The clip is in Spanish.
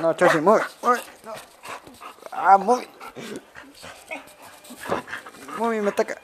No, Chochi, mueve, mueve. No. Ah, mueve. Mueve, me ataca.